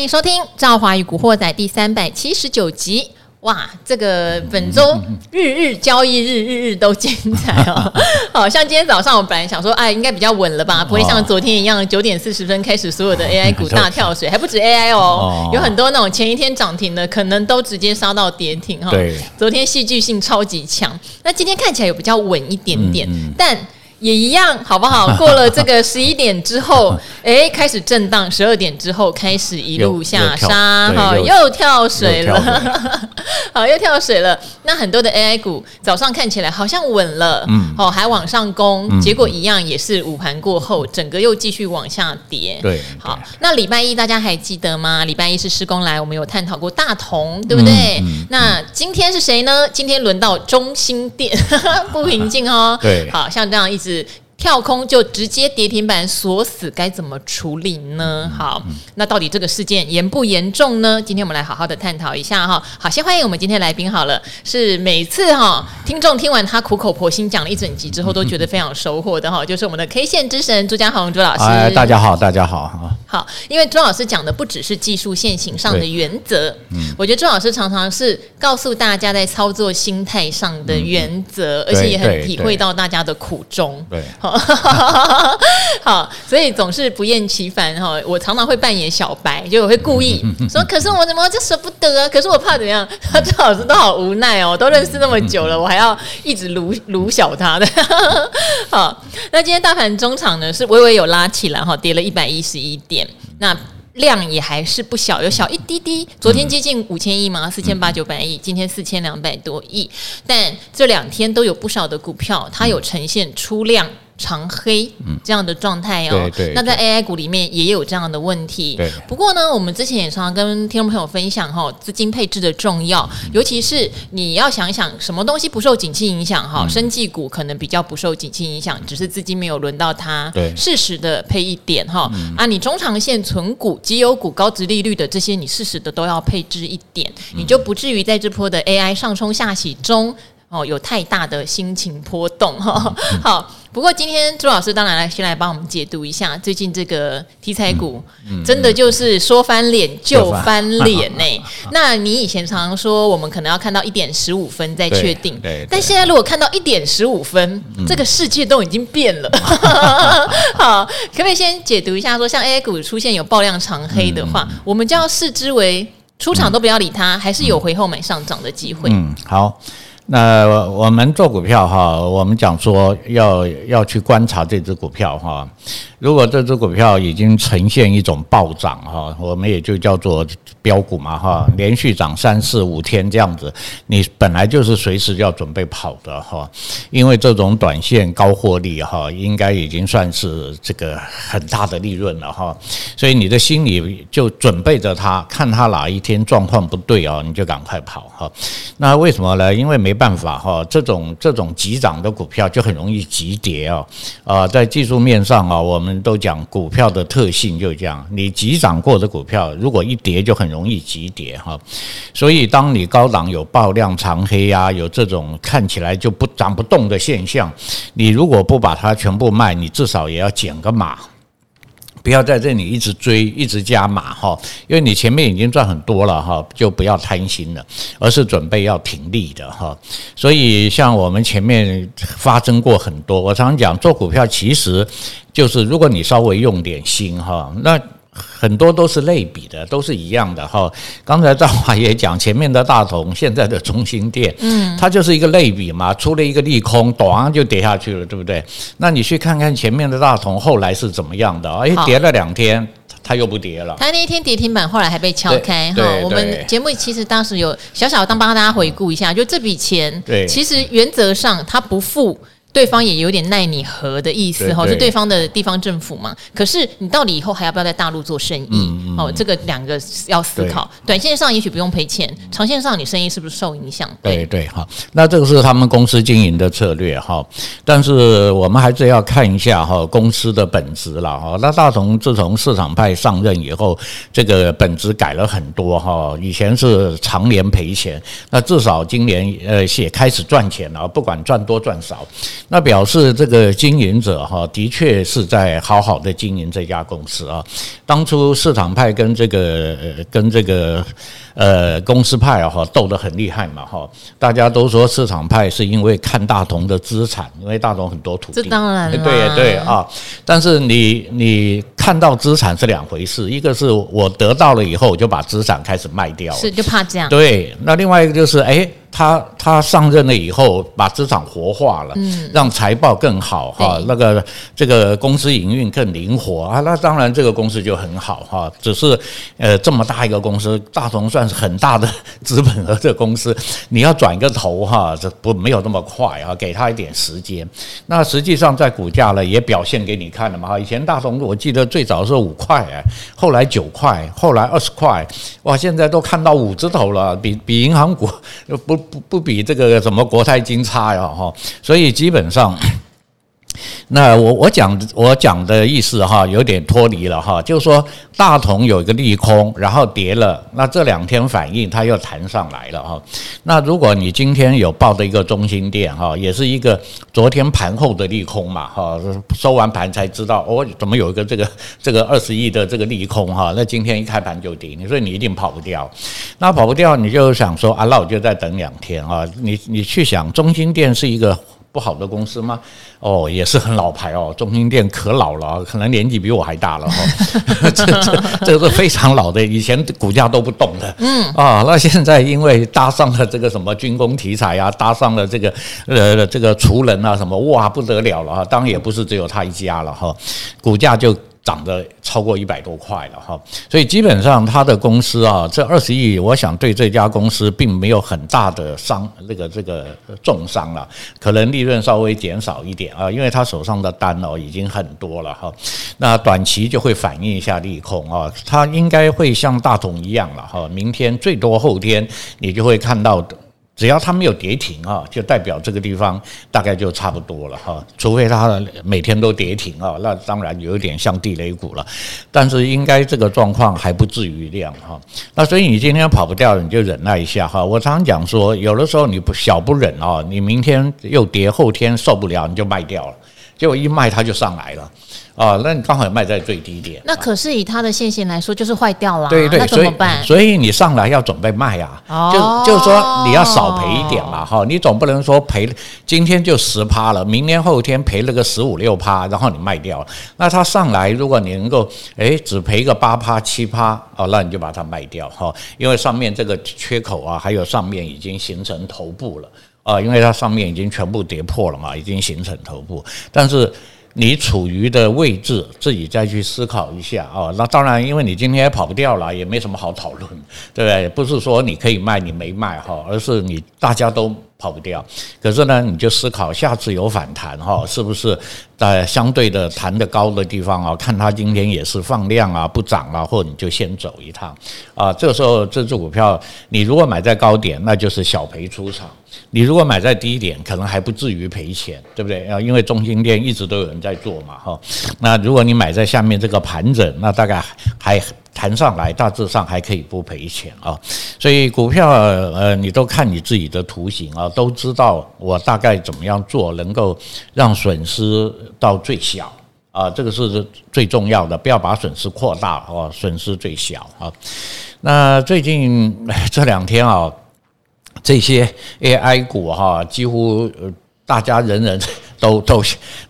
欢迎收听《赵华与古惑仔》第三百七十九集。哇，这个本周日日交易日，日日都精彩哦。好像今天早上我本来想说，哎，应该比较稳了吧，不会像昨天一样九点四十分开始所有的 AI 股大跳水，还不止 AI 哦，有很多那种前一天涨停的，可能都直接杀到跌停哈。对，昨天戏剧性超级强，那今天看起来有比较稳一点点，但。也一样，好不好？过了这个十一点之后，哎，开始震荡；十二点之后开始一路下杀，哈，又跳水了，好，又跳水了。那很多的 AI 股早上看起来好像稳了，嗯，哦，还往上攻，结果一样也是午盘过后，整个又继续往下跌。对，好，那礼拜一大家还记得吗？礼拜一是施工来，我们有探讨过大同，对不对？那今天是谁呢？今天轮到中心店，不平静哦。对，好像这样一直。是跳空就直接跌停板锁死，该怎么处理呢？好，那到底这个事件严不严重呢？今天我们来好好的探讨一下哈。好，先欢迎我们今天来宾好了，是每次哈听众听完他苦口婆心讲了一整集之后，都觉得非常有收获的哈，就是我们的 K 线之神朱家宏朱老师。哎，大家好，大家好。好，因为朱老师讲的不只是技术线型上的原则，嗯，我觉得朱老师常常是告诉大家在操作心态上的原则，而且也很体会到大家的苦衷。对，好，好，所以总是不厌其烦哈。我常常会扮演小白，就我会故意说，可是我怎么就舍不得啊？可是我怕怎么样？朱老师都好无奈哦，都认识那么久了，我还要一直卢卢小他的。好，那今天大盘中场呢是微微有拉起来哈，跌了一百一十一点。那量也还是不小，有小一滴滴。昨天接近五千亿嘛，四千八九百亿，今天四千两百多亿。但这两天都有不少的股票，它有呈现出量。长黑这样的状态哦，对对对，那在 AI 股里面也有这样的问题。对，不过呢，我们之前也常常跟听众朋友分享哈，资金配置的重要，尤其是你要想想什么东西不受景气影响哈，生技股可能比较不受景气影响，只是资金没有轮到它，对，适时的配一点哈。啊，你中长线存股、绩优股、高值利率的这些，你适时的都要配置一点，你就不至于在这波的 AI 上冲下洗中。哦，有太大的心情波动哈。好，不过今天朱老师当然来先来帮我们解读一下最近这个题材股，真的就是说翻脸就翻脸呢。那你以前常常说我们可能要看到一点十五分再确定，但现在如果看到一点十五分，这个世界都已经变了。好，可不可以先解读一下说，像 AI 股出现有爆量长黑的话，我们就要视之为出场都不要理它，还是有回后买上涨的机会？嗯，好。那我们做股票哈，我们讲说要要去观察这只股票哈。如果这只股票已经呈现一种暴涨哈，我们也就叫做标股嘛哈，连续涨三四五天这样子，你本来就是随时要准备跑的哈，因为这种短线高获利哈，应该已经算是这个很大的利润了哈，所以你的心里就准备着它，看它哪一天状况不对啊，你就赶快跑哈。那为什么呢？因为没办法哈，这种这种急涨的股票就很容易急跌啊啊，在技术面上啊，我们。都讲股票的特性就这样，你急涨过的股票，如果一跌就很容易急跌哈。所以当你高档有爆量长黑呀，有这种看起来就不涨不动的现象，你如果不把它全部卖，你至少也要减个码。不要在这里一直追，一直加码哈，因为你前面已经赚很多了哈，就不要贪心了，而是准备要停利的哈。所以像我们前面发生过很多，我常讲做股票其实就是如果你稍微用点心哈，那。很多都是类比的，都是一样的哈。刚才赵华也讲，前面的大同，现在的中心店，嗯，它就是一个类比嘛，出了一个利空，咣就跌下去了，对不对？那你去看看前面的大同后来是怎么样的？哎，跌了两天，它又不跌了。它那一天跌停板，后来还被敲开哈。我们节目其实当时有小小当帮大家回顾一下，就这笔钱，对，其实原则上它不付。对方也有点奈你何的意思哈，是对方的地方政府嘛？可是你到底以后还要不要在大陆做生意？哦，这个两个要思考。短线上也许不用赔钱，长线上你生意是不是受影响？对对哈，那这个是他们公司经营的策略哈。但是我们还是要看一下哈公司的本质了哈。那大同自从市场派上任以后，这个本质改了很多哈。以前是常年赔钱，那至少今年呃也开始赚钱了，不管赚多赚少。那表示这个经营者哈，的确是在好好的经营这家公司啊。当初市场派跟这个跟这个呃公司派哈斗得很厉害嘛哈，大家都说市场派是因为看大同的资产，因为大同很多土地，这当然对对啊。但是你你看到资产是两回事，一个是我得到了以后我就把资产开始卖掉，是就怕这样。对，那另外一个就是哎。他他上任了以后，把资产活化了，嗯，让财报更好哈，那个这个公司营运更灵活啊，那当然这个公司就很好哈。只是呃这么大一个公司，大同算是很大的资本额的公司，你要转个头哈，这不没有那么快啊，给他一点时间。那实际上在股价呢也表现给你看了嘛哈，以前大同我记得最早是五块哎，后来九块，后来二十块，哇，现在都看到五字头了，比比银行股不。不不比比这个什么国泰金差呀哈，所以基本上。那我我讲我讲的意思哈，有点脱离了哈，就是说大同有一个利空，然后跌了，那这两天反应它又弹上来了哈。那如果你今天有报的一个中心店哈，也是一个昨天盘后的利空嘛哈，收完盘才知道哦，怎么有一个这个这个二十亿的这个利空哈，那今天一开盘就跌，你说你一定跑不掉。那跑不掉，你就想说啊，那我就再等两天啊。你你去想，中心店是一个。不好的公司吗？哦，也是很老牌哦，中兴店可老了，可能年纪比我还大了 哈。这这这个是非常老的，以前股价都不动的。嗯啊，那现在因为搭上了这个什么军工题材啊，搭上了这个呃这个厨人啊什么，哇不得了了啊。当然也不是只有他一家了哈，股价就。涨得超过一百多块了哈，所以基本上他的公司啊，这二十亿，我想对这家公司并没有很大的伤，这个这个重伤了，可能利润稍微减少一点啊，因为他手上的单哦已经很多了哈，那短期就会反映一下利空啊，他应该会像大同一样了哈，明天最多后天你就会看到的。只要它没有跌停啊，就代表这个地方大概就差不多了哈。除非它每天都跌停啊，那当然有一点像地雷股了。但是应该这个状况还不至于这样哈。那所以你今天跑不掉，你就忍耐一下哈。我常常讲说，有的时候你不小不忍啊，你明天又跌，后天受不了你就卖掉了，结果一卖它就上来了。啊，那你刚好也卖在最低点。那可是以它的线型来说，就是坏掉了。对对，那怎么办？所以，所以你上来要准备卖啊，哦、就就是说你要少赔一点嘛，哈，你总不能说赔今天就十趴了，明天后天赔了个十五六趴，然后你卖掉了。那它上来，如果你能够诶只赔个八趴七趴，哦，那你就把它卖掉哈，因为上面这个缺口啊，还有上面已经形成头部了啊，因为它上面已经全部跌破了嘛，已经形成头部，但是。你处于的位置，自己再去思考一下啊。那当然，因为你今天也跑不掉了，也没什么好讨论，对不对？不是说你可以卖，你没卖哈，而是你大家都跑不掉。可是呢，你就思考下次有反弹哈，是不是在相对的弹得高的地方啊？看它今天也是放量啊，不涨了，或者你就先走一趟啊。这时候这只股票，你如果买在高点，那就是小赔出场。你如果买在低点，可能还不至于赔钱，对不对？啊，因为中心店一直都有人在做嘛，哈。那如果你买在下面这个盘整，那大概还弹上来，大致上还可以不赔钱啊。所以股票，呃，你都看你自己的图形啊，都知道我大概怎么样做，能够让损失到最小啊，这个是最重要的，不要把损失扩大哦，损失最小啊。那最近这两天啊。这些 AI 股哈，几乎大家人人 都都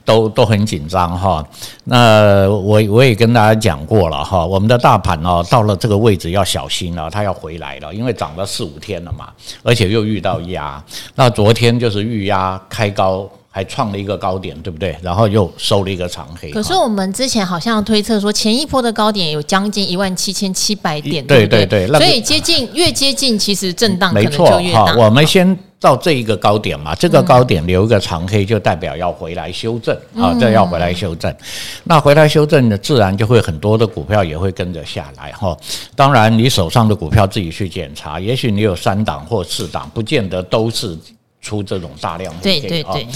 都都很紧张哈。那我我也跟大家讲过了哈，我们的大盘哦，到了这个位置要小心了，它要回来了，因为涨了四五天了嘛，而且又遇到压。那昨天就是预压开高。还创了一个高点，对不对？然后又收了一个长黑。可是我们之前好像推测说，前一波的高点有将近一万七千七百点，对对对。所以接近越接近，其实震荡。没错，我们先到这一个高点嘛，这个高点留一个长黑，就代表要回来修正啊，这要回来修正。那回来修正呢，自然就会很多的股票也会跟着下来哈。当然，你手上的股票自己去检查，也许你有三档或四档，不见得都是。出这种大量黑 K 对对对。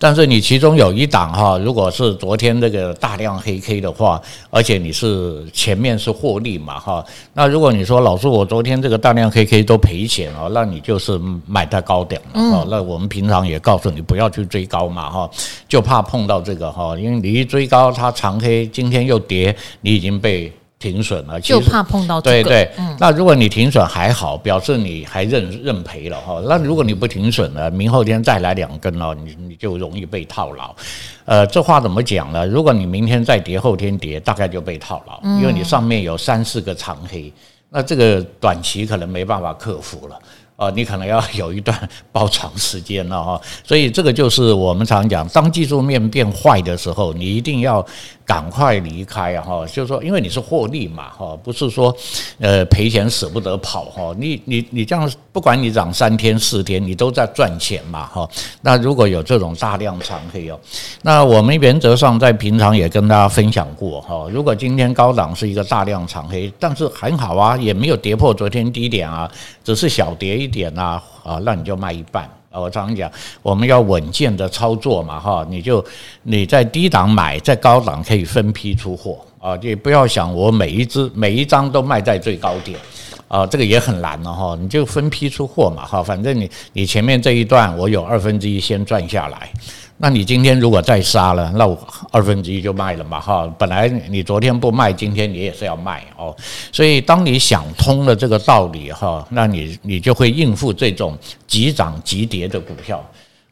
但是你其中有一档哈，如果是昨天这个大量黑 K 的话，而且你是前面是获利嘛哈，那如果你说老师我昨天这个大量黑 K 都赔钱哦，那你就是买太高点了哈。那我们平常也告诉你不要去追高嘛哈，就怕碰到这个哈，因为你一追高它长黑，今天又跌，你已经被。停损了，就怕碰到这个。对对，那如果你停损还好，表示你还认认赔了哈。那如果你不停损了，明后天再来两根了，你你就容易被套牢。呃，这话怎么讲呢？如果你明天再跌，后天跌，大概就被套牢，因为你上面有三四个长黑，那这个短期可能没办法克服了。啊，你可能要有一段包长时间了哈，所以这个就是我们常讲，当技术面变坏的时候，你一定要赶快离开哈，就是说，因为你是获利嘛哈，不是说呃赔钱舍不得跑哈，你你你这样，不管你涨三天四天，你都在赚钱嘛哈。那如果有这种大量长黑哦，那我们原则上在平常也跟大家分享过哈，如果今天高档是一个大量长黑，但是很好啊，也没有跌破昨天低点啊，只是小跌。一点啊啊，那你就卖一半我常常讲，我们要稳健的操作嘛哈，你就你在低档买，在高档可以分批出货啊，你不要想我每一只每一张都卖在最高点啊，这个也很难了哈，你就分批出货嘛哈，反正你你前面这一段我有二分之一先赚下来。那你今天如果再杀了，那我二分之一就卖了嘛哈。本来你昨天不卖，今天你也是要卖哦。所以当你想通了这个道理哈，那你你就会应付这种急涨急跌的股票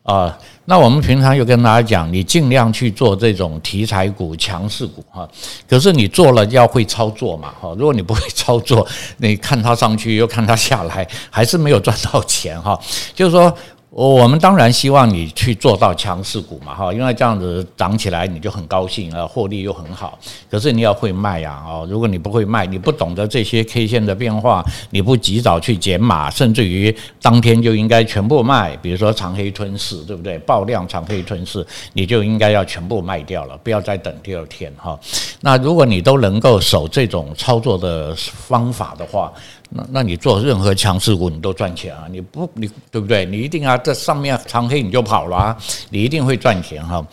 啊。那我们平常又跟大家讲，你尽量去做这种题材股、强势股哈。可是你做了要会操作嘛哈。如果你不会操作，你看它上去又看它下来，还是没有赚到钱哈。就是说。我我们当然希望你去做到强势股嘛哈，因为这样子涨起来你就很高兴啊，获利又很好。可是你要会卖呀哦，如果你不会卖，你不懂得这些 K 线的变化，你不及早去减码，甚至于当天就应该全部卖，比如说长黑吞噬，对不对？爆量长黑吞噬，你就应该要全部卖掉了，不要再等第二天哈。那如果你都能够守这种操作的方法的话，那那你做任何强势股你都赚钱啊！你不你对不对？你一定要这上面长黑你就跑了啊！你一定会赚钱哈。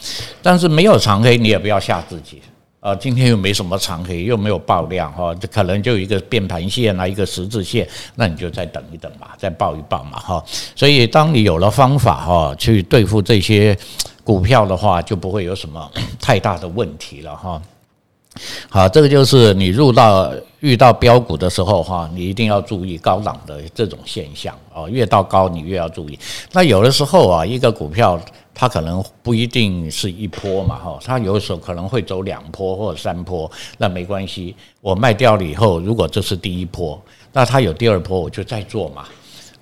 但是没有长黑你也不要吓自己啊！今天又没什么长黑，又没有爆量哈，这可能就一个变盘线啊，一个十字线，那你就再等一等吧，再抱一抱嘛哈。所以当你有了方法哈，去对付这些股票的话，就不会有什么 太大的问题了哈。好，这个就是你入到遇到标股的时候哈，你一定要注意高档的这种现象啊，越到高你越要注意。那有的时候啊，一个股票它可能不一定是一波嘛哈，它有时候可能会走两波或者三波，那没关系，我卖掉了以后，如果这是第一波，那它有第二波，我就再做嘛，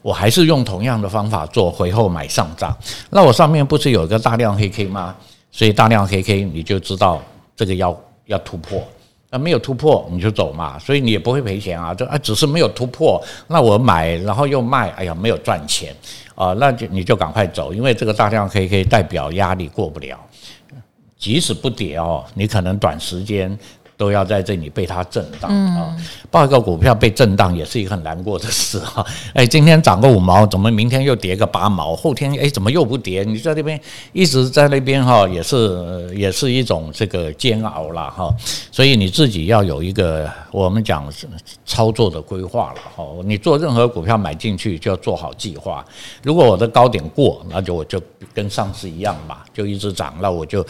我还是用同样的方法做回后买上涨。那我上面不是有个大量黑 K 吗？所以大量黑 K 你就知道这个要。要突破，那没有突破你就走嘛，所以你也不会赔钱啊。就啊，只是没有突破，那我买然后又卖，哎呀，没有赚钱啊，那就你就赶快走，因为这个大量黑 K 代表压力过不了，即使不跌哦，你可能短时间。都要在这里被它震荡啊！报一个股票被震荡也是一个很难过的事哈。哎，今天涨个五毛，怎么明天又跌个八毛？后天哎，怎么又不跌？你在那边一直在那边哈，也是也是一种这个煎熬了哈。所以你自己要有一个我们讲操作的规划了哈。你做任何股票买进去就要做好计划。如果我的高点过，那就我就跟上次一样嘛，就一直涨，那我就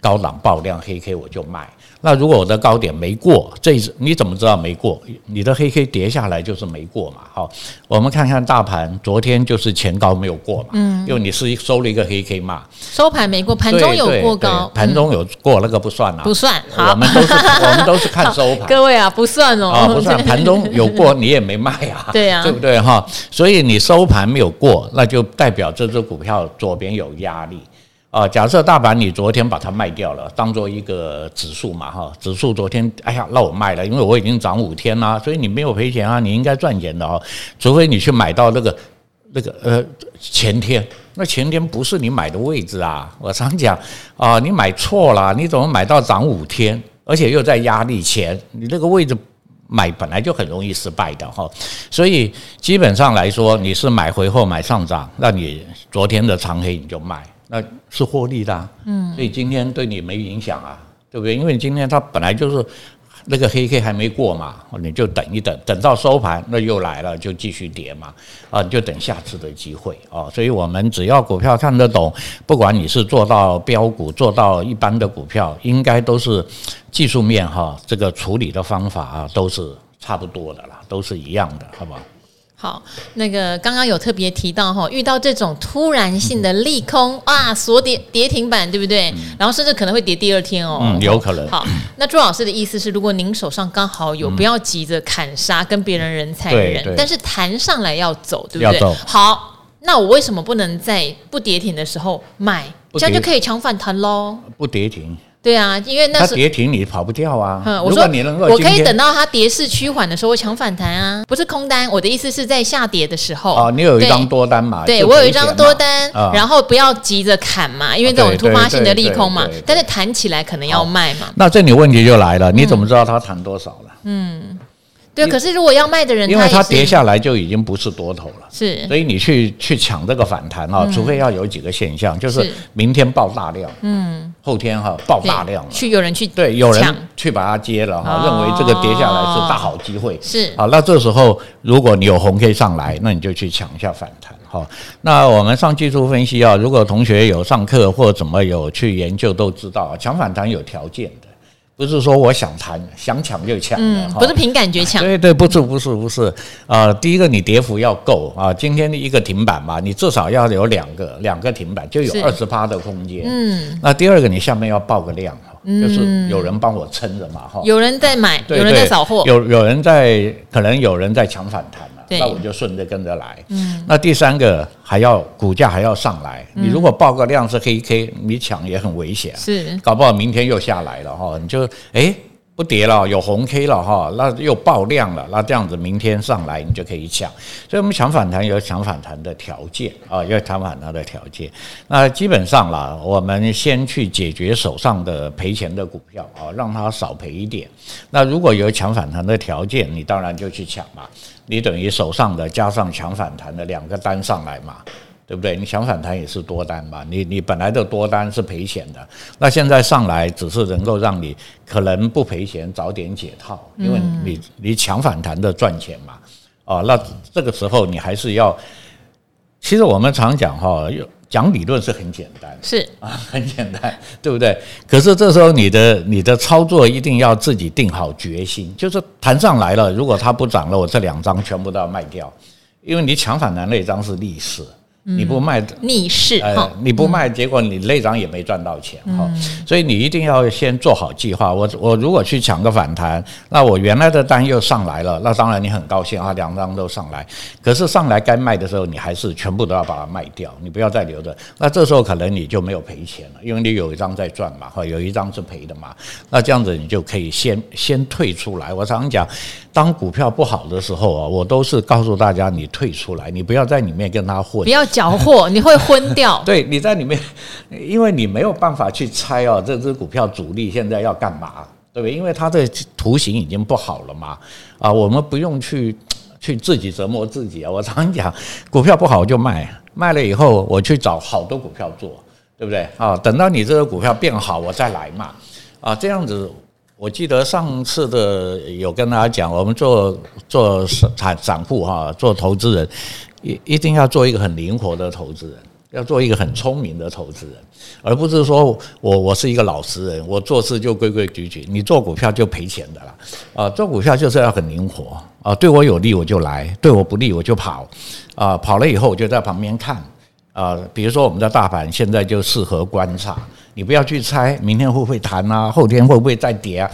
高档爆量黑 K 我就卖。那如果我的高点没过，这你怎么知道没过？你的黑 K 跌下来就是没过嘛。好，我们看看大盘，昨天就是前高没有过嘛。嗯，因为你是收了一个黑 K 嘛。收盘没过，盘中有过高，盘中有过那个不算啊。不算。好，我们都是 我们都是看收盘。各位啊，不算哦。啊，不算，盘中有过你也没卖啊。对呀，对不对哈？所以你收盘没有过，那就代表这只股票左边有压力。啊，假设大盘你昨天把它卖掉了，当做一个指数嘛，哈，指数昨天，哎呀，那我卖了，因为我已经涨五天啦，所以你没有赔钱啊，你应该赚钱的哦，除非你去买到那个那个呃前天，那前天不是你买的位置啊，我常讲啊，你买错了，你怎么买到涨五天，而且又在压力前，你这个位置买本来就很容易失败的哈，所以基本上来说，你是买回后买上涨，那你昨天的长黑你就卖，那是获利的，嗯，所以今天对你没影响啊，对不对？因为今天它本来就是。那个黑 K 还没过嘛，你就等一等，等到收盘那又来了，就继续跌嘛，啊，你就等下次的机会啊。所以我们只要股票看得懂，不管你是做到标股，做到一般的股票，应该都是技术面哈，这个处理的方法啊，都是差不多的啦，都是一样的，好不好？好，那个刚刚有特别提到哈，遇到这种突然性的利空啊，锁跌跌停板，对不对？嗯、然后甚至可能会跌第二天哦，嗯，有可能。好，那朱老师的意思是，如果您手上刚好有，不要急着砍杀，跟别人人踩人，但是弹上来要走，对不对？好，那我为什么不能在不跌停的时候卖？这样就可以抢反弹喽？不跌停。对啊，因为那是它跌停，你跑不掉啊。嗯，我说你能够，我可以等到它跌势趋缓的时候，我抢反弹啊，不是空单。我的意思是在下跌的时候。哦，你有一张多单嘛？对，我有一张多单，然后不要急着砍嘛，因为这种突发性的利空嘛。但是弹起来可能要卖嘛。那这里问题就来了，你怎么知道它弹多少了？嗯。对，可是如果要卖的人，因为它跌下来就已经不是多头了，是，所以你去去抢这个反弹啊，除非要有几个现象，就是明天爆大量，嗯，后天哈爆大量了，去有人去对，有人去把它接了哈，认为这个跌下来是大好机会，是，好，那这时候如果你有红 K 上来，那你就去抢一下反弹哈。那我们上技术分析啊，如果同学有上课或怎么有去研究，都知道抢反弹有条件的。不是说我想谈想抢就抢，嗯，不是凭感觉抢，对对，不是不是不是，啊、呃，第一个你跌幅要够啊，今天的一个停板嘛，你至少要有两个两个停板，就有二十趴的空间，嗯，那第二个你下面要爆个量哈，就是有人帮我撑着嘛哈，有人在买，有人在扫货，有有人在，可能有人在抢反弹。那我就顺着跟着来。嗯，那第三个还要股价还要上来。你如果报个量是黑 K，你抢也很危险。是，搞不好明天又下来了哈，你就诶。不跌了，有红 K 了哈，那又爆量了，那这样子明天上来你就可以抢。所以我们抢反弹有抢反弹的条件啊，要抢反弹的条件。那基本上啦，我们先去解决手上的赔钱的股票啊，让它少赔一点。那如果有抢反弹的条件，你当然就去抢嘛。你等于手上的加上抢反弹的两个单上来嘛。对不对？你想反弹也是多单嘛？你你本来的多单是赔钱的，那现在上来只是能够让你可能不赔钱，早点解套，因为你你抢反弹的赚钱嘛。哦，那这个时候你还是要，其实我们常讲哈，讲理论是很简单，是啊，很简单，对不对？可是这时候你的你的操作一定要自己定好决心，就是弹上来了，如果它不涨了，我这两张全部都要卖掉，因为你抢反弹那一张是逆势。你不卖逆势，呃，你不卖，结果你那张也没赚到钱哈，所以你一定要先做好计划。我我如果去抢个反弹，那我原来的单又上来了，那当然你很高兴啊，两张都上来。可是上来该卖的时候，你还是全部都要把它卖掉，你不要再留着。那这时候可能你就没有赔钱了，因为你有一张在赚嘛，哈有一张是赔的嘛。那这样子你就可以先先退出来。我常讲，当股票不好的时候啊，我都是告诉大家，你退出来，你不要在里面跟他混，不要。搅和，你会昏掉。对，你在里面，因为你没有办法去猜哦，这只股票主力现在要干嘛，对不对？因为它的图形已经不好了嘛。啊，我们不用去去自己折磨自己啊。我常讲，股票不好就卖，卖了以后我去找好多股票做，对不对？啊，等到你这个股票变好，我再来嘛。啊，这样子，我记得上次的有跟大家讲，我们做做散散户哈，做投资人。一一定要做一个很灵活的投资人，要做一个很聪明的投资人，而不是说我我是一个老实人，我做事就规规矩矩。你做股票就赔钱的啦，啊，做股票就是要很灵活啊，对我有利我就来，对我不利我就跑，啊，跑了以后我就在旁边看，啊，比如说我们的大盘现在就适合观察，你不要去猜明天会不会弹啊，后天会不会再跌啊，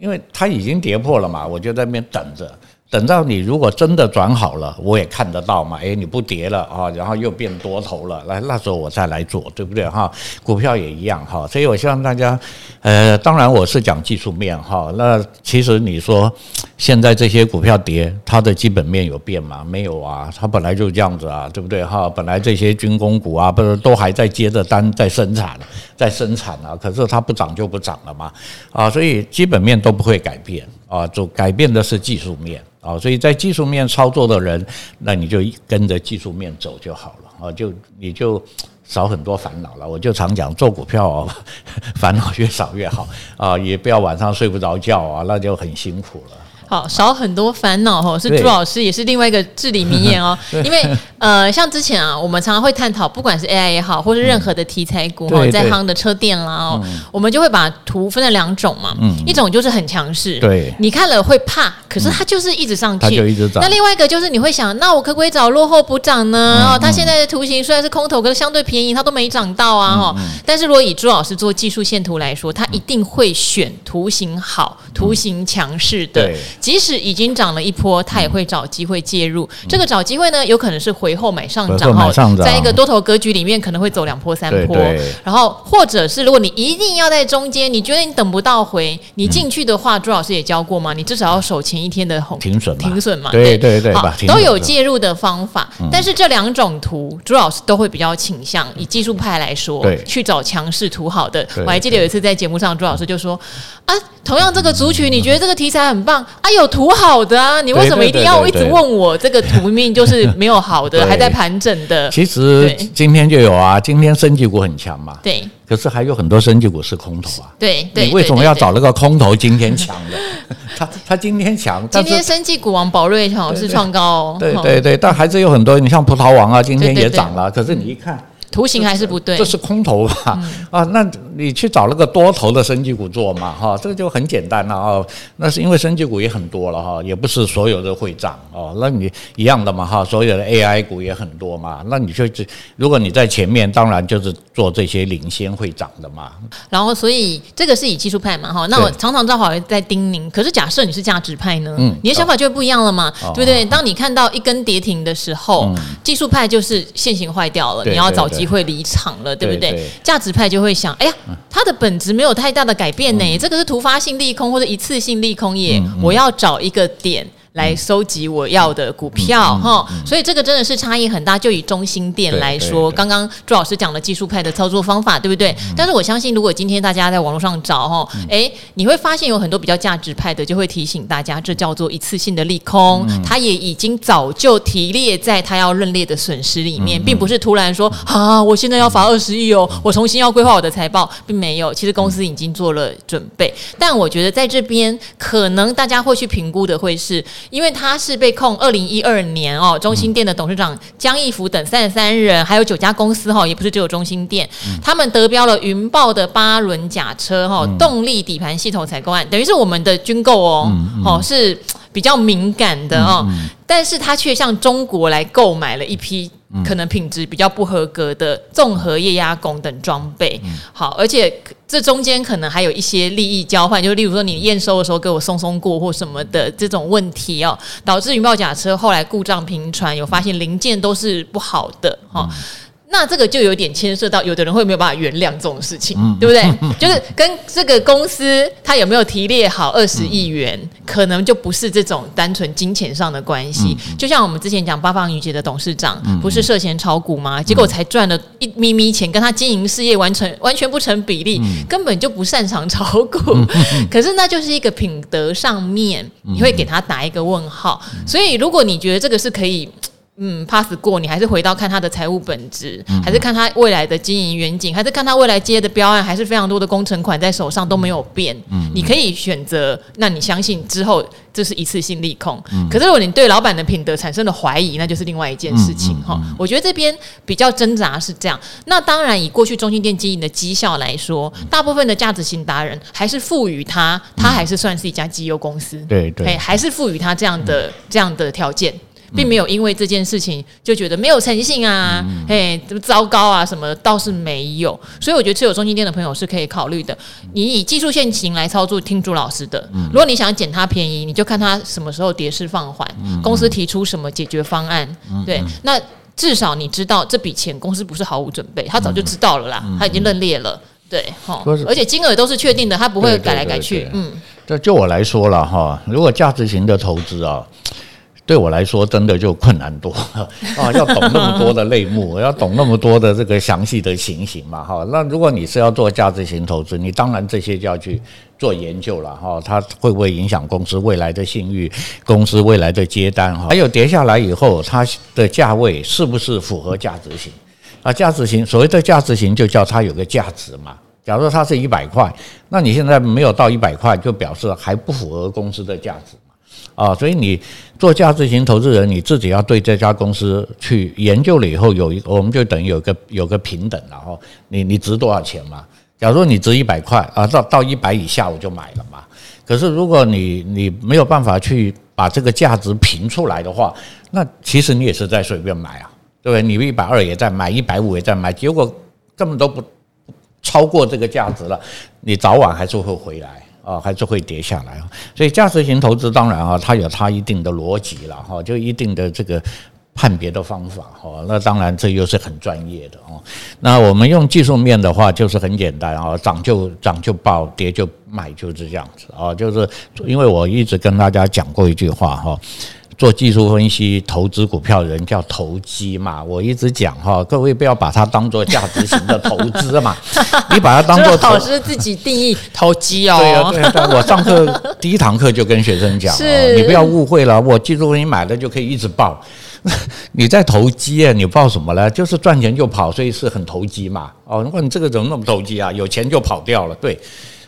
因为它已经跌破了嘛，我就在那边等着。等到你如果真的转好了，我也看得到嘛。诶，你不跌了啊，然后又变多头了，来那时候我再来做，对不对哈？股票也一样哈，所以我希望大家，呃，当然我是讲技术面哈。那其实你说现在这些股票跌，它的基本面有变吗？没有啊，它本来就这样子啊，对不对哈？本来这些军工股啊，不是都还在接着单在生产，在生产啊，可是它不涨就不涨了嘛，啊，所以基本面都不会改变。啊，就改变的是技术面啊，所以在技术面操作的人，那你就跟着技术面走就好了啊，就你就少很多烦恼了。我就常讲，做股票啊，烦恼越少越好啊，也不要晚上睡不着觉啊，那就很辛苦了。好，少很多烦恼哦，是朱老师，也是另外一个至理名言哦。因为呃，像之前啊，我们常常会探讨，不管是 AI 也好，或是任何的题材股哈，在夯的车店啦哦，我们就会把图分了两种嘛。嗯。一种就是很强势，对，你看了会怕，可是它就是一直上去，它就一直涨。那另外一个就是你会想，那我可不可以找落后补涨呢？哦，它现在的图形虽然是空头，可是相对便宜，它都没涨到啊哈。但是如果以朱老师做技术线图来说，他一定会选图形好、图形强势的，即使已经。涨了一波，他也会找机会介入。嗯、这个找机会呢，有可能是回后买上涨哈，在一个多头格局里面，可能会走两波三波。然后或者是如果你一定要在中间，你觉得你等不到回，你进去的话，嗯、朱老师也教过嘛？你至少要守前一天的红停损，停损嘛。对对对，好，都有介入的方法。嗯、但是这两种图，朱老师都会比较倾向以技术派来说，去找强势图好的。我还记得有一次在节目上，朱老师就说啊，同样这个族群，你觉得这个题材很棒啊，有图好的啊，你为什么一定要一直问我这个图命就是没有好的，还在盘整的？其实今天就有啊，今天升级股很强嘛。对，可是还有很多升级股是空头啊。对对，你为什么要找那个空头今天强的？他他今天强，今天生技股王宝瑞好像是创高哦。对对对，但还是有很多，你像葡萄王啊，今天也涨了，可是你一看。图形还是不对，这是空头吧？嗯、啊，那你去找那个多头的升级股做嘛？哈，这个就很简单了啊。那是因为升级股也很多了哈，也不是所有的会涨哦。那你一样的嘛哈，所有的 AI 股也很多嘛。那你就如果你在前面，当然就是做这些领先会涨的嘛。然后，所以这个是以技术派嘛哈。那我常常正好在叮咛，可是假设你是价值派呢？嗯，你的想法就会不一样了嘛，对不对？当你看到一根跌停的时候，技术派就是线型坏掉了，你要找。机会离场了，对不对？价值派就会想，哎呀，它的本质没有太大的改变呢，这个是突发性利空或者一次性利空耶，我要找一个点。来收集我要的股票哈，所以这个真的是差异很大。就以中心店来说，刚刚朱老师讲的技术派的操作方法，对不对？但是我相信，如果今天大家在网络上找哈，诶，你会发现有很多比较价值派的，就会提醒大家，这叫做一次性的利空，它也已经早就提列在它要认列的损失里面，并不是突然说啊，我现在要罚二十亿哦，我重新要规划我的财报，并没有。其实公司已经做了准备，但我觉得在这边可能大家会去评估的会是。因为他是被控二零一二年哦，中心店的董事长江义福等三十三人，还有九家公司哈，也不是只有中心店，他们得标了云豹的八轮甲车哈，动力底盘系统采购案，等于是我们的军购哦，哦是比较敏感的哦，但是他却向中国来购买了一批。可能品质比较不合格的综合液压拱等装备，好，而且这中间可能还有一些利益交换，就例如说你验收的时候给我松松过或什么的这种问题哦，导致云豹甲车后来故障频传，有发现零件都是不好的哈。那这个就有点牵涉到，有的人会没有办法原谅这种事情，嗯、对不对？就是跟这个公司他有没有提列好二十亿元，嗯、可能就不是这种单纯金钱上的关系。嗯、就像我们之前讲八方云集的董事长，嗯、不是涉嫌炒股吗？结果才赚了一咪咪钱，跟他经营事业完成完全不成比例，嗯、根本就不擅长炒股。嗯、可是那就是一个品德上面，你会给他打一个问号。所以如果你觉得这个是可以。嗯，pass 过，你还是回到看他的财务本质，嗯、还是看他未来的经营远景，还是看他未来接的标案，还是非常多的工程款在手上都没有变。嗯，你可以选择，那你相信之后这是一次性利空。嗯，可是如果你对老板的品德产生了怀疑，那就是另外一件事情哈。我觉得这边比较挣扎是这样。那当然，以过去中心店经营的绩效来说，大部分的价值型达人还是赋予他，他还是算是一家绩优公司。对对，还是赋予他这样的这样的条件。并没有因为这件事情就觉得没有诚信啊，嘿，这么糟糕啊，什么倒是没有，所以我觉得持有中心店的朋友是可以考虑的。你以技术线型来操作，听朱老师的。如果你想捡他便宜，你就看他什么时候跌势放缓，公司提出什么解决方案。对，那至少你知道这笔钱公司不是毫无准备，他早就知道了啦，他已经认列了。对，哈，而且金额都是确定的，他不会改来改去。嗯，这就我来说了哈，如果价值型的投资啊。对我来说真的就困难多了 啊！要懂那么多的类目，要懂那么多的这个详细的情形嘛哈。那如果你是要做价值型投资，你当然这些就要去做研究了哈。它会不会影响公司未来的信誉、公司未来的接单哈？还有跌下来以后，它的价位是不是符合价值型啊？价值型所谓的价值型就叫它有个价值嘛。假如它是一百块，那你现在没有到一百块，就表示还不符合公司的价值。啊，所以你做价值型投资人，你自己要对这家公司去研究了以后，有一我们就等于有个有个平等然后。你你值多少钱嘛？假如说你值一百块啊，到到一百以下我就买了嘛。可是如果你你没有办法去把这个价值评出来的话，那其实你也是在随便买啊，对不对？你一百二也在买，一百五也在买，结果根本都不超过这个价值了，你早晚还是会回来。啊，还是会跌下来，所以价值型投资当然啊，它有它一定的逻辑了哈，就一定的这个判别的方法哈。那当然这又是很专业的哦。那我们用技术面的话，就是很简单啊，涨就涨就爆，跌就卖，就是这样子啊。就是因为我一直跟大家讲过一句话哈。做技术分析、投资股票的人叫投机嘛，我一直讲哈，各位不要把它当做价值型的投资嘛，你把它当做 老师自己定义投机哦。对啊，对啊，我上课 第一堂课就跟学生讲，是你不要误会了，我技术分析买了就可以一直报，你在投机啊？你报什么呢？就是赚钱就跑，所以是很投机嘛。哦，如果你这个怎么那么投机啊？有钱就跑掉了，对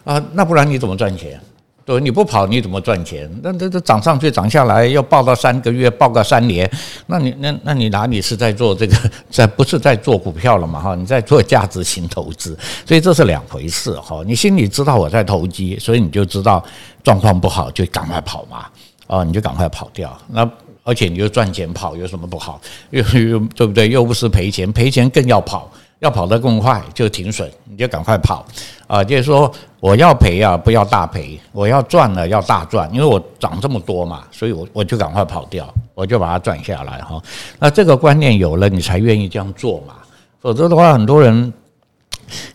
啊，那不然你怎么赚钱？对，你不跑你怎么赚钱？那这这涨上去涨下来要抱到三个月，抱个三年，那你那那你哪里是在做这个？在不是在做股票了嘛？哈，你在做价值型投资，所以这是两回事哈。你心里知道我在投机，所以你就知道状况不好就赶快跑嘛。啊，你就赶快跑掉。那而且你就赚钱跑有什么不好？又又对不对？又不是赔钱，赔钱更要跑。要跑得更快就停损，你就赶快跑啊！就是说我要赔啊，不要大赔；我要赚了要大赚，因为我涨这么多嘛，所以我我就赶快跑掉，我就把它赚下来哈。那这个观念有了，你才愿意这样做嘛。否则的话，很多人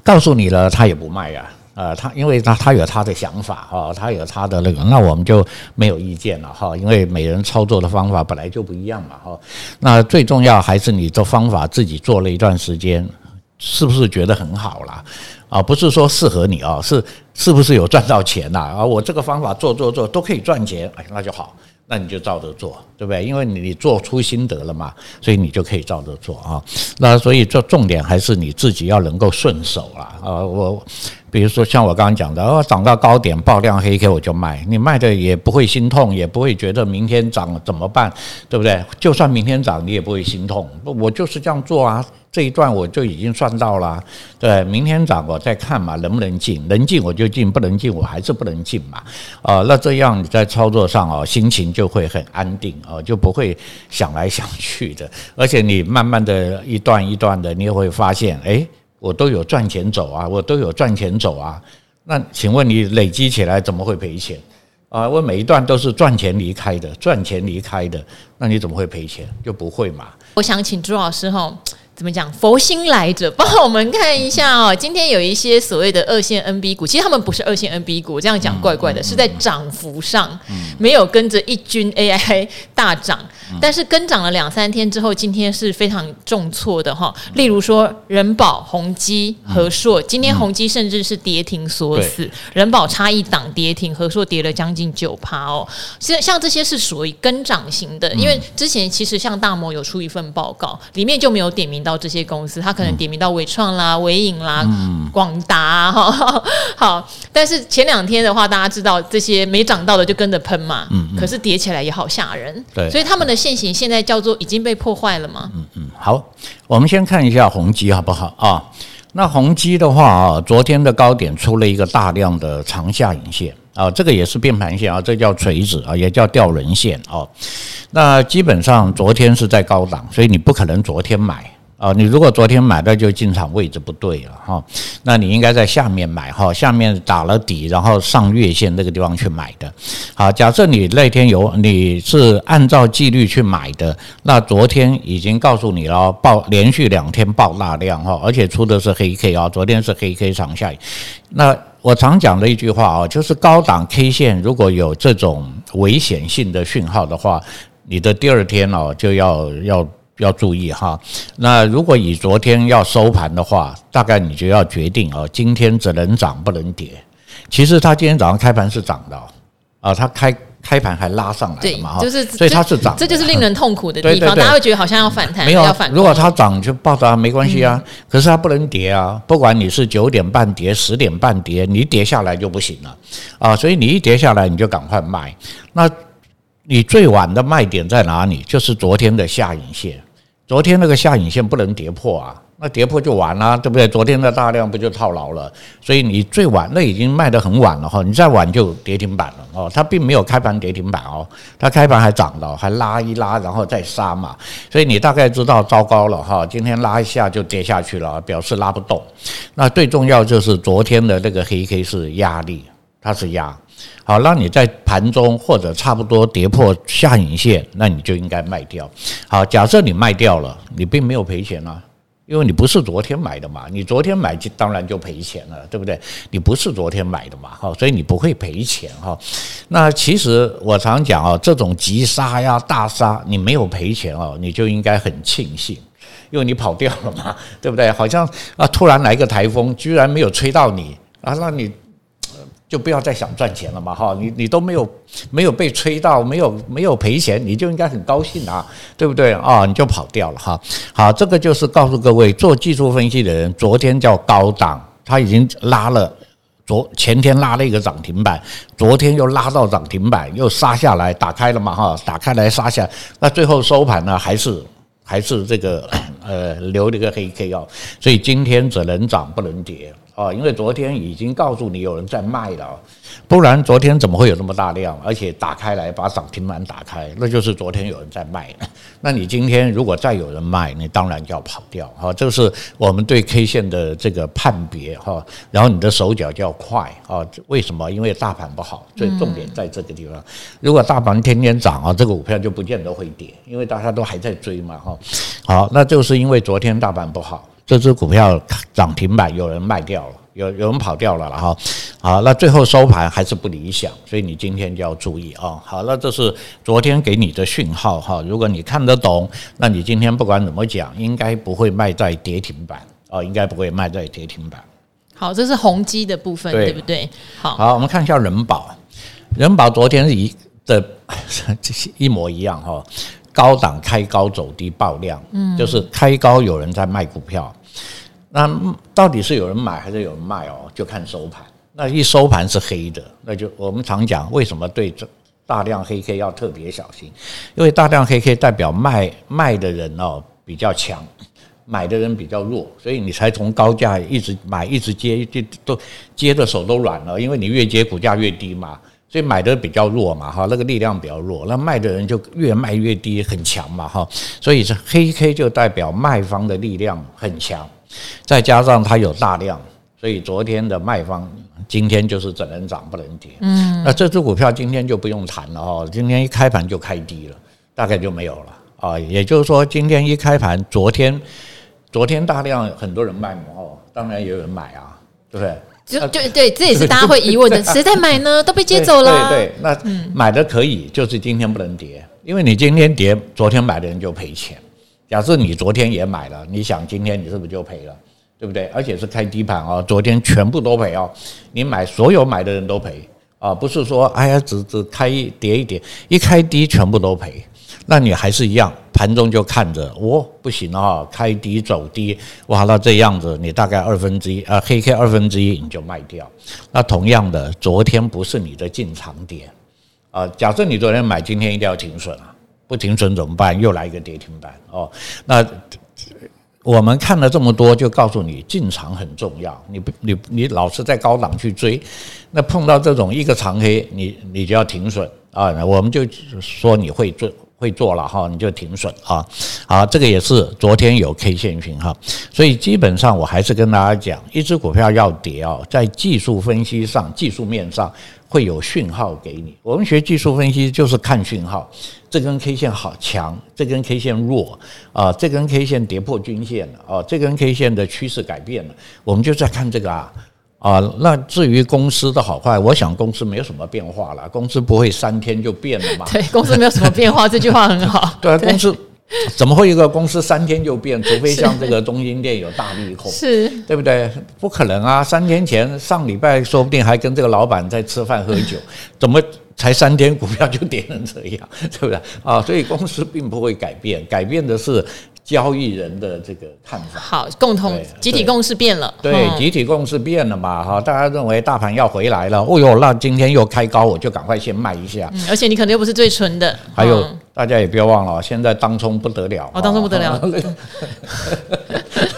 告诉你了，他也不卖呀。呃，他因为他他有他的想法哈，他有他的那个，那我们就没有意见了哈。因为每人操作的方法本来就不一样嘛哈。那最重要还是你的方法自己做了一段时间。是不是觉得很好啦？啊，不是说适合你啊，是是不是有赚到钱呐？啊，我这个方法做做做都可以赚钱，哎，那就好，那你就照着做，对不对？因为你做出心得了嘛，所以你就可以照着做啊。那所以这重点还是你自己要能够顺手啦。啊。我比如说像我刚刚讲的，哦，涨到高点爆量黑 K 我就卖，你卖的也不会心痛，也不会觉得明天涨怎么办，对不对？就算明天涨，你也不会心痛。我就是这样做啊。这一段我就已经算到了，对，明天涨我再看嘛，能不能进？能进我就进，不能进我还是不能进嘛。啊，那这样你在操作上哦，心情就会很安定哦，就不会想来想去的。而且你慢慢的一段一段的，你也会发现，哎，我都有赚钱走啊，我都有赚钱走啊。那请问你累积起来怎么会赔钱啊？我每一段都是赚钱离开的，赚钱离开的，那你怎么会赔钱？就不会嘛。我想请朱老师哈。怎么讲？佛心来着，帮我们看一下哦。今天有一些所谓的二线 NB 股，其实他们不是二线 NB 股，这样讲怪怪的，是在涨幅上没有跟着一军 AI 大涨，但是跟涨了两三天之后，今天是非常重挫的哈。例如说人保、宏基、和硕，今天宏基甚至是跌停锁死，人保差一档跌停，和硕跌了将近九趴哦。像像这些是属于跟涨型的，因为之前其实像大摩有出一份报告，里面就没有点名。到这些公司，他可能点名到伟创啦、伟影啦、广达哈，好。但是前两天的话，大家知道这些没涨到的就跟着喷嘛，嗯，可是跌起来也好吓人，对。所以他们的线型现在叫做已经被破坏了吗？嗯嗯，好，我们先看一下宏基好不好啊？那宏基的话啊，昨天的高点出了一个大量的长下影线啊，这个也是变盘线啊，这叫锤子啊，也叫吊人线啊。那基本上昨天是在高档，所以你不可能昨天买。啊，你如果昨天买的就进场位置不对了哈，那你应该在下面买哈，下面打了底，然后上月线那个地方去买的。好，假设你那天有你是按照纪律去买的，那昨天已经告诉你了，爆连续两天爆大量哈，而且出的是黑 K 啊，昨天是黑 K 长下影。那我常讲的一句话啊，就是高档 K 线如果有这种危险性的讯号的话。你的第二天哦就要要要注意哈。那如果以昨天要收盘的话，大概你就要决定哦，今天只能涨不能跌。其实它今天早上开盘是涨的啊，它开。开盘还拉上来了嘛？就是，所以它是涨，这就是令人痛苦的地方。大家会觉得好像要反弹，没有要反。如果它涨就抱着没关系啊，可是它不能跌啊。不管你是九点半跌、十点半跌，你跌下来就不行了啊。所以你一跌下来，你就赶快卖。那你最晚的卖点在哪里？就是昨天的下影线，昨天那个下影线不能跌破啊。那跌破就完了，对不对？昨天的大量不就套牢了？所以你最晚那已经卖得很晚了哈，你再晚就跌停板了哦。它并没有开盘跌停板哦，它开盘还涨了，还拉一拉，然后再杀嘛。所以你大概知道糟糕了哈，今天拉一下就跌下去了，表示拉不动。那最重要就是昨天的那个黑 K 是压力，它是压。好，那你在盘中或者差不多跌破下影线，那你就应该卖掉。好，假设你卖掉了，你并没有赔钱啊。因为你不是昨天买的嘛，你昨天买就当然就赔钱了，对不对？你不是昨天买的嘛，哈，所以你不会赔钱哈。那其实我常讲啊，这种急杀呀、大杀，你没有赔钱哦，你就应该很庆幸，因为你跑掉了嘛，对不对？好像啊，突然来个台风，居然没有吹到你啊，那你。就不要再想赚钱了嘛，哈，你你都没有没有被吹到，没有没有赔钱，你就应该很高兴啊，对不对啊？你就跑掉了哈。好，这个就是告诉各位做技术分析的人，昨天叫高档，他已经拉了，昨前天拉了一个涨停板，昨天又拉到涨停板，又杀下来，打开了嘛，哈，打开来杀下，那最后收盘呢，还是还是这个呃留了一个黑 K 哦，所以今天只能涨不能跌。哦，因为昨天已经告诉你有人在卖了，不然昨天怎么会有那么大量？而且打开来把涨停板打开，那就是昨天有人在卖。那你今天如果再有人卖，你当然就要跑掉。哈，这是我们对 K 线的这个判别。哈，然后你的手脚就要快。啊，为什么？因为大盘不好，所以重点在这个地方。如果大盘天天涨啊，这个股票就不见得会跌，因为大家都还在追嘛。哈，好，那就是因为昨天大盘不好。这只股票涨停板，有人卖掉了，有有人跑掉了了哈。好，那最后收盘还是不理想，所以你今天就要注意啊。好，那这是昨天给你的讯号哈。如果你看得懂，那你今天不管怎么讲，应该不会卖在跌停板啊，应该不会卖在跌停板。好，这是宏基的部分，对不对？好，好，我们看一下人保，人保昨天一的 一模一样哈。高档开高走低爆量，嗯，就是开高有人在卖股票，那到底是有人买还是有人卖哦？就看收盘，那一收盘是黑的，那就我们常讲为什么对这大量黑 K 要特别小心，因为大量黑 K 代表卖卖的人哦比较强，买的人比较弱，所以你才从高价一直买一直接，就都接的手都软了，因为你越接股价越低嘛。所以买的比较弱嘛，哈，那个力量比较弱，那卖的人就越卖越低，很强嘛，哈，所以是黑 K 就代表卖方的力量很强，再加上它有大量，所以昨天的卖方今天就是只能涨不能跌，嗯，那这只股票今天就不用谈了哈，今天一开盘就开低了，大概就没有了啊，也就是说今天一开盘，昨天昨天大量很多人卖嘛，哦，当然也有人买啊，对不对？就就对，这也是大家会疑问的，谁在买呢？都被接走了。对对，那买的可以，就是今天不能跌，因为你今天跌，昨天买的人就赔钱。假设你昨天也买了，你想今天你是不是就赔了？对不对？而且是开低盘哦，昨天全部都赔哦。你买所有买的人都赔啊，不是说哎呀，只只开一跌一跌，一开低全部都赔。那你还是一样，盘中就看着，哦，不行啊，开低走低，哇，那这样子你大概二分之一啊，黑 K 二分之一你就卖掉。那同样的，昨天不是你的进场点啊，假设你昨天买，今天一定要停损啊，不停损怎么办？又来一个跌停板哦。那我们看了这么多，就告诉你进场很重要。你不你你老是在高档去追，那碰到这种一个长黑，你你就要停损啊。我们就说你会做。会做了哈，你就停损啊。好，这个也是昨天有 K 线讯号，所以基本上我还是跟大家讲，一只股票要跌哦，在技术分析上、技术面上会有讯号给你。我们学技术分析就是看讯号，这根 K 线好强，这根 K 线弱啊，这根 K 线跌破均线了啊，这根 K 线的趋势改变了，我们就在看这个啊。啊，那至于公司的好坏，我想公司没有什么变化了，公司不会三天就变了嘛。对，公司没有什么变化，这句话很好。对，公司 怎么会一个公司三天就变？除非像这个中心店有大利空，是对不对？不可能啊！三天前上礼拜说不定还跟这个老板在吃饭喝酒，怎么才三天股票就跌成这样？对不对？啊，所以公司并不会改变，改变的是。交易人的这个看法，好，共同集体共识变了，对，对，集体共识变了嘛，哈，大家认为大盘要回来了，哦哟，那今天又开高，我就赶快先卖一下，嗯，而且你可能又不是最纯的，还有大家也不要忘了，现在当冲不得了，哦，当冲不得了。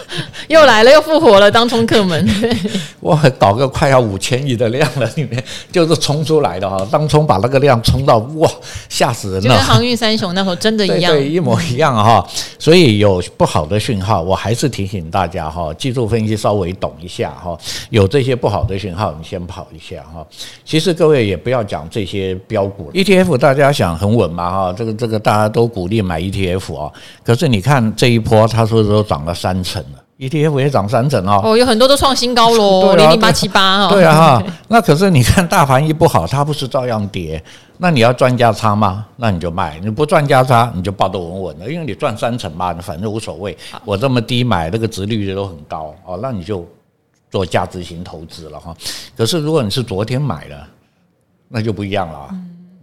又来了，又复活了，当冲客们。哇，搞个快要五千亿的量了，里面就是冲出来的哈，当冲把那个量冲到哇，吓死人了。就跟航运三雄那时候真的一样，对，对，一模一样哈。所以有不好的讯号，我还是提醒大家哈，技术分析稍微懂一下哈。有这些不好的讯号，你先跑一下哈。其实各位也不要讲这些标股，ETF 大家想很稳嘛哈，这个这个大家都鼓励买 ETF 啊。可是你看这一波，它是不是都涨了三成了？ETF 也涨三成哦，哦，有很多都创新高喽，零零八七八哈。对啊哈，那可是你看大盘一不好，它不是照样跌？那你要赚价差吗？那你就卖，你不赚价差，你就抱得稳稳的，因为你赚三成嘛，反正无所谓。我这么低买，那个值率率都很高哦，那你就做价值型投资了哈。可是如果你是昨天买的，那就不一样了。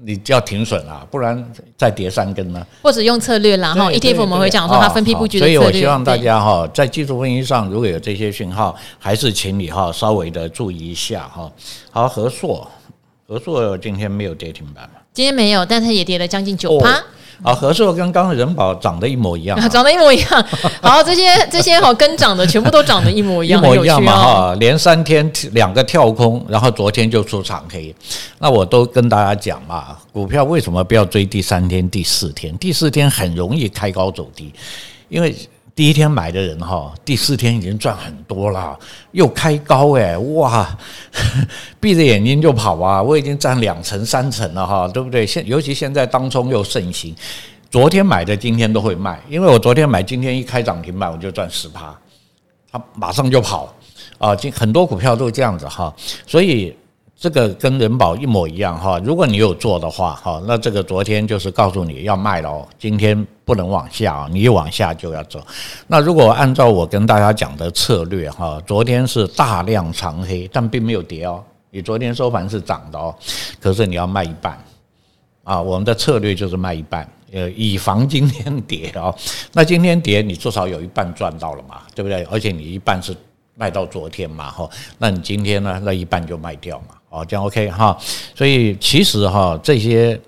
你就要停损了，不然再跌三根呢？或者用策略啦，然后 ETF 我们会讲说它分批布局的策略。所以我希望大家哈，在技术分析上如果有这些讯号，还是请你哈稍微的注意一下哈。好，合硕，合硕今天没有跌停板吗？今天没有，但它也跌了将近九趴。啊，和硕跟刚刚人保长得一模一样，长得一模一样。好，这些这些好跟涨的全部都长得一模一样，一模一样嘛哈，连三天两个跳空，然后昨天就出长黑。那我都跟大家讲嘛，股票为什么不要追第三天、第四天？第四天很容易开高走低，因为。第一天买的人哈，第四天已经赚很多了，又开高诶，哇，闭着眼睛就跑啊！我已经赚两成三成了哈，对不对？现尤其现在当中又盛行，昨天买的今天都会卖，因为我昨天买，今天一开涨停板我就赚十趴，他马上就跑啊！今很多股票都这样子哈，所以。这个跟人保一模一样哈，如果你有做的话哈，那这个昨天就是告诉你要卖了，今天不能往下，你一往下就要走。那如果按照我跟大家讲的策略哈，昨天是大量长黑，但并没有跌哦，你昨天收盘是涨的哦，可是你要卖一半啊，我们的策略就是卖一半，呃，以防今天跌哦。那今天跌，你至少有一半赚到了嘛，对不对？而且你一半是卖到昨天嘛，哈，那你今天呢，那一半就卖掉嘛。哦，这样 OK 哈，所以其实哈这些。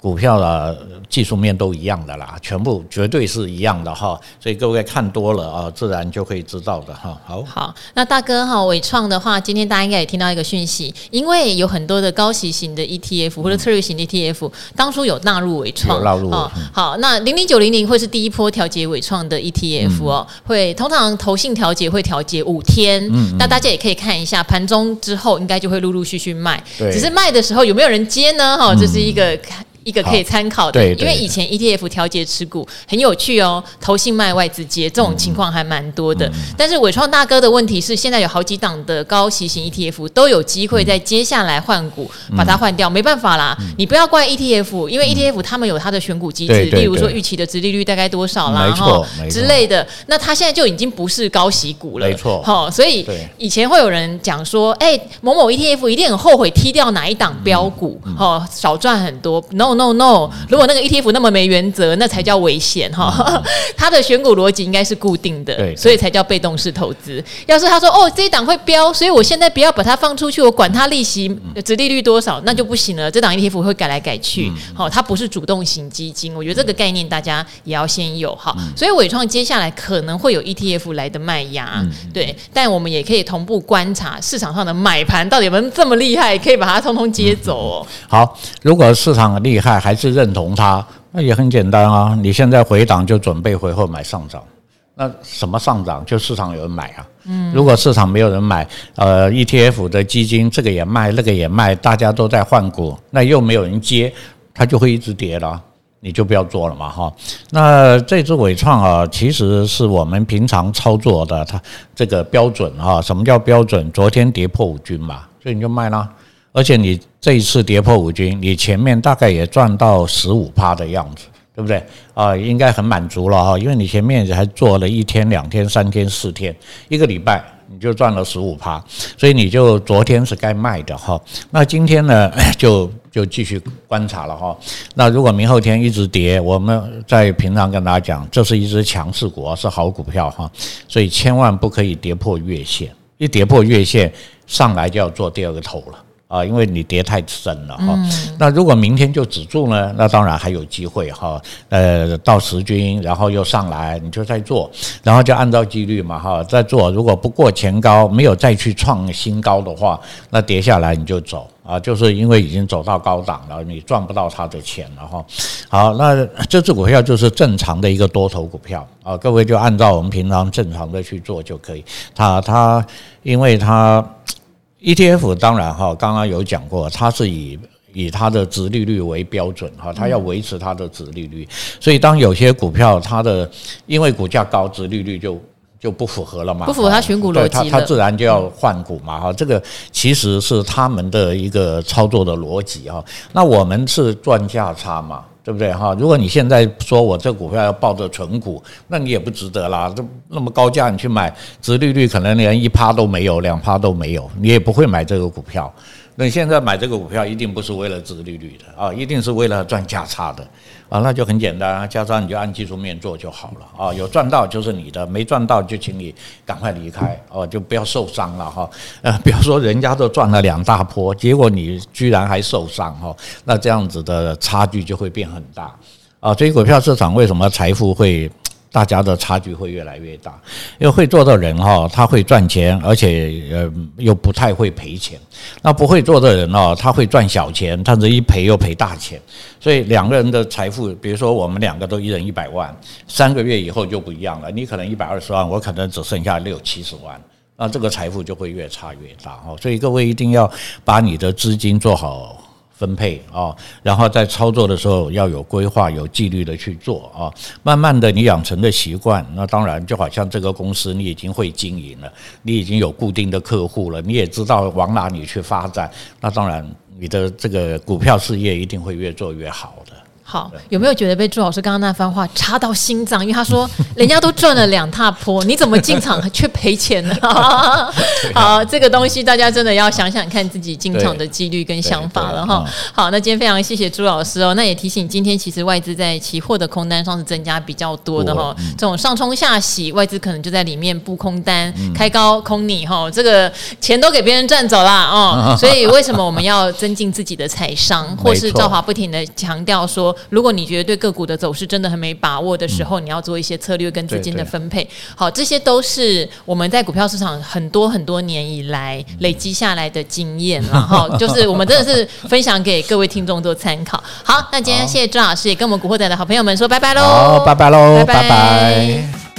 股票的技术面都一样的啦，全部绝对是一样的哈，所以各位看多了啊，自然就会知道的哈。好，好，那大哥哈，伟创的话，今天大家应该也听到一个讯息，因为有很多的高息型的 ETF 或者策略型的 ETF，当初有纳入伟创，纳入哦。好，那零零九零零会是第一波调节伟创的 ETF 哦，会通常投信调节会调节五天，那大家也可以看一下盘中之后应该就会陆陆续续卖，只是卖的时候有没有人接呢？哈，这是一个看。一个可以参考的，对，因为以前 ETF 调节持股很有趣哦，投信卖外资接这种情况还蛮多的。但是伟创大哥的问题是，现在有好几档的高息型 ETF 都有机会在接下来换股把它换掉，没办法啦，你不要怪 ETF，因为 ETF 他们有它的选股机制，例如说预期的殖利率大概多少啦，哈之类的。那它现在就已经不是高息股了，没错。好，所以以前会有人讲说，哎，某某 ETF 一定很后悔踢掉哪一档标股，哦，少赚很多。No。No no，如果那个 ETF 那么没原则，那才叫危险哈。它的选股逻辑应该是固定的，所以才叫被动式投资。要是他说哦，这一档会飙，所以我现在不要把它放出去，我管它利息、殖利率多少，那就不行了。这档 ETF 会改来改去，好，它不是主动型基金。我觉得这个概念大家也要先有哈。所以伟创接下来可能会有 ETF 来的卖压，对，但我们也可以同步观察市场上的买盘到底有没有这么厉害，可以把它通通接走哦。好，如果市场很厉害。还是认同它，那也很简单啊！你现在回档就准备回后买上涨，那什么上涨？就市场有人买啊。嗯，如果市场没有人买，呃，ETF 的基金这个也卖，那个也卖，大家都在换股，那又没有人接，它就会一直跌了。你就不要做了嘛哈。那这支伟创啊，其实是我们平常操作的，它这个标准哈。什么叫标准？昨天跌破五均嘛，所以你就卖了。而且你这一次跌破五均，你前面大概也赚到十五趴的样子，对不对啊？应该很满足了哈，因为你前面还做了一天、两天、三天、四天，一个礼拜。你就赚了十五趴，所以你就昨天是该卖的哈。那今天呢，就就继续观察了哈。那如果明后天一直跌，我们在平常跟大家讲，这是一只强势股，是好股票哈。所以千万不可以跌破月线，一跌破月线上来就要做第二个头了。啊，因为你跌太深了哈。那如果明天就止住呢？那当然还有机会哈。呃，到十均，然后又上来，你就再做，然后就按照纪律嘛哈，再做。如果不过前高，没有再去创新高的话，那跌下来你就走啊。就是因为已经走到高档了，你赚不到它的钱了哈。好，那这只股票就是正常的一个多头股票啊。各位就按照我们平常正常的去做就可以。它它，因为它。ETF 当然哈，刚刚有讲过，它是以以它的值利率为标准哈，它要维持它的值利率，所以当有些股票它的因为股价高，值利率就就不符合了嘛，不符合它选股逻辑，它它自然就要换股嘛哈，这个其实是他们的一个操作的逻辑哈，那我们是赚价差嘛。对不对哈？如果你现在说我这股票要抱着纯股，那你也不值得啦。这那么高价你去买，殖利率可能连一趴都没有，两趴都没有，你也不会买这个股票。那你现在买这个股票一定不是为了殖利率的啊，一定是为了赚价差的啊，那就很简单，加上你就按技术面做就好了啊。有赚到就是你的，没赚到就请你赶快离开哦，就不要受伤了哈。呃，比如说人家都赚了两大波，结果你居然还受伤哈，那这样子的差距就会变很大啊。所以股票市场为什么财富会？大家的差距会越来越大，因为会做的人哈，他会赚钱，而且呃又不太会赔钱。那不会做的人哦，他会赚小钱，但是一赔又赔大钱。所以两个人的财富，比如说我们两个都一人一百万，三个月以后就不一样了。你可能一百二十万，我可能只剩下六七十万，那这个财富就会越差越大哈。所以各位一定要把你的资金做好。分配啊，然后在操作的时候要有规划、有纪律的去做啊。慢慢的，你养成的习惯，那当然就好像这个公司你已经会经营了，你已经有固定的客户了，你也知道往哪里去发展，那当然你的这个股票事业一定会越做越好的。好，有没有觉得被朱老师刚刚那番话插到心脏？因为他说 人家都赚了两踏坡，你怎么进场 却赔钱呢？好，这个东西大家真的要想想看自己进场的几率跟想法了哈。好，那今天非常谢谢朱老师哦。那也提醒今天其实外资在期货的空单上是增加比较多的哈。这种上冲下洗，外资可能就在里面布空单，开高空你哈，这个钱都给别人赚走了哦。所以为什么我们要增进自己的财商，或是赵华不停的强调说。如果你觉得对个股的走势真的很没把握的时候，你要做一些策略跟资金的分配。好，这些都是我们在股票市场很多很多年以来累积下来的经验，然后就是我们真的是分享给各位听众做参考。好，那今天谢谢朱老师，也跟我们古惑仔的好朋友们说拜拜喽！好，拜拜喽，拜拜。